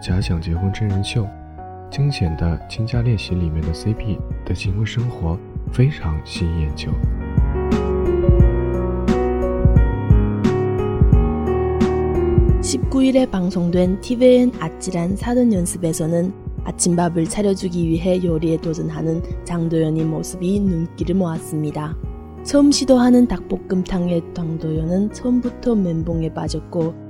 假想结婚真人秀》惊险的亲家练习里面的 CP 的结婚生活非常吸引眼球。19일에 방송된 TVN 아찔한 사돈 연습에서는 아침밥을 차려주기 위해 요리에 도전하는 장도연의 모습이 눈길을 모았습니다. 처음 시도하는 닭볶음탕의 장도연은 처음부터 멘붕에 빠졌고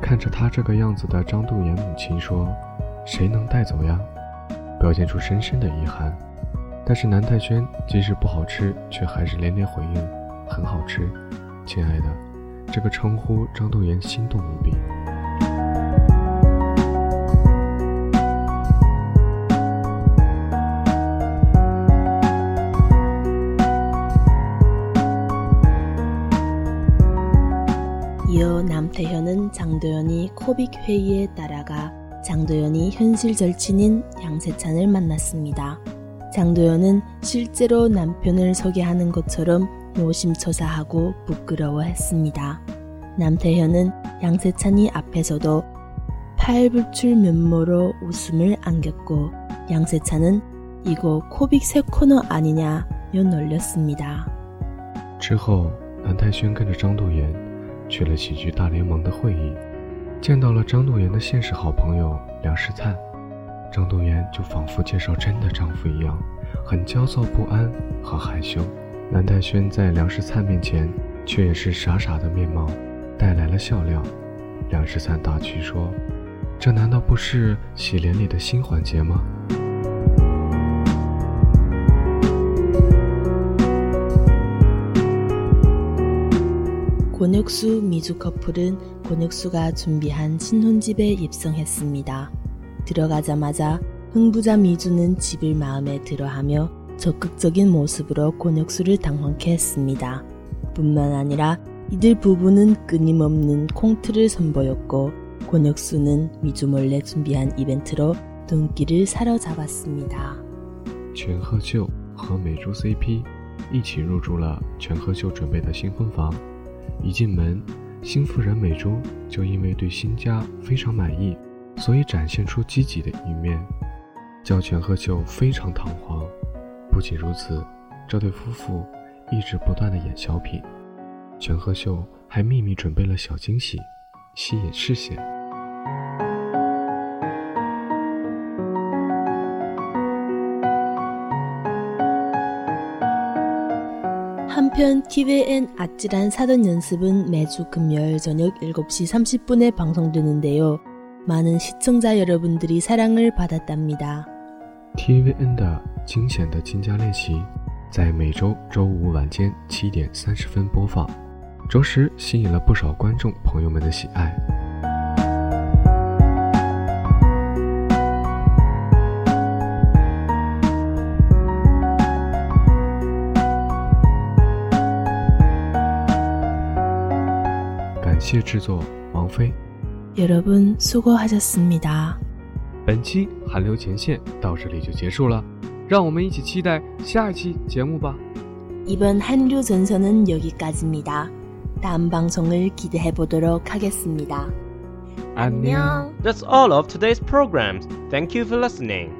看着他这个样子的张度妍母亲说：“谁能带走呀？”表现出深深的遗憾。但是南泰轩即使不好吃，却还是连连回应：“很好吃，亲爱的。”这个称呼张度妍心动无比。 대현은 장도연이 코빅 회의에 따라가 장도연이 현실 절친인 양세찬을 만났습니다. 장도연은 실제로 남편을 소개하는 것처럼 노심초사하고 부끄러워했습니다. 남태현은 양세찬이 앞에서도 팔불출 면모로 웃음을 안겼고 양세찬은 이거 코빅 새 코너 아니냐며 놀렸습니다. 之后，南泰轩跟着张度妍去了喜剧大联盟的会议，见到了张度妍的现实好朋友梁世灿，张度妍就仿佛介绍真的丈夫一样，很焦躁不安和害羞。南泰轩在梁世灿面前却也是傻傻的面貌，带来了笑料。梁世灿打趣说：“这难道不是喜联里的新环节吗？” 권혁수 미주 커플은 권혁수가 준비한 신혼집에 입성했습니다. 들어가자마자 흥부자 미주는 집을 마음에 들어하며 적극적인 모습으로 권혁수를 당황케 했습니다. 뿐만 아니라 이들 부부는 끊임없는 콩트를 선보였고 권혁수는 미주 몰래 준비한 이벤트로 눈길을 사로잡았습니다. 全贺秀와美주 CP 함께 入住了全贺秀准备的新婚房一进门，新妇人美珠就因为对新家非常满意，所以展现出积极的一面。叫全贺秀非常堂皇。不仅如此，这对夫妇一直不断的演小品。全贺秀还秘密准备了小惊喜，吸引视线。 한편 TVN 아찔한 사전 연습은 매주 금요일 저녁 7시 30분에 방송되는데요. 많은 시청자 여러분들이 사랑을 받았답니다. TVN 的惊险的金家练习在每周周五晚间七点三十分播放，着实吸引了不少观众朋友们的喜爱。谢制作王菲。여러분수고하셨습니 다。 本期韩流前线到这里就结束了，让我们一起期待下期节目吧。이번한류전선은여기까지입니다다음방송을기대해보도록하겠습니다안녕 That's all of today's programs. Thank you for listening.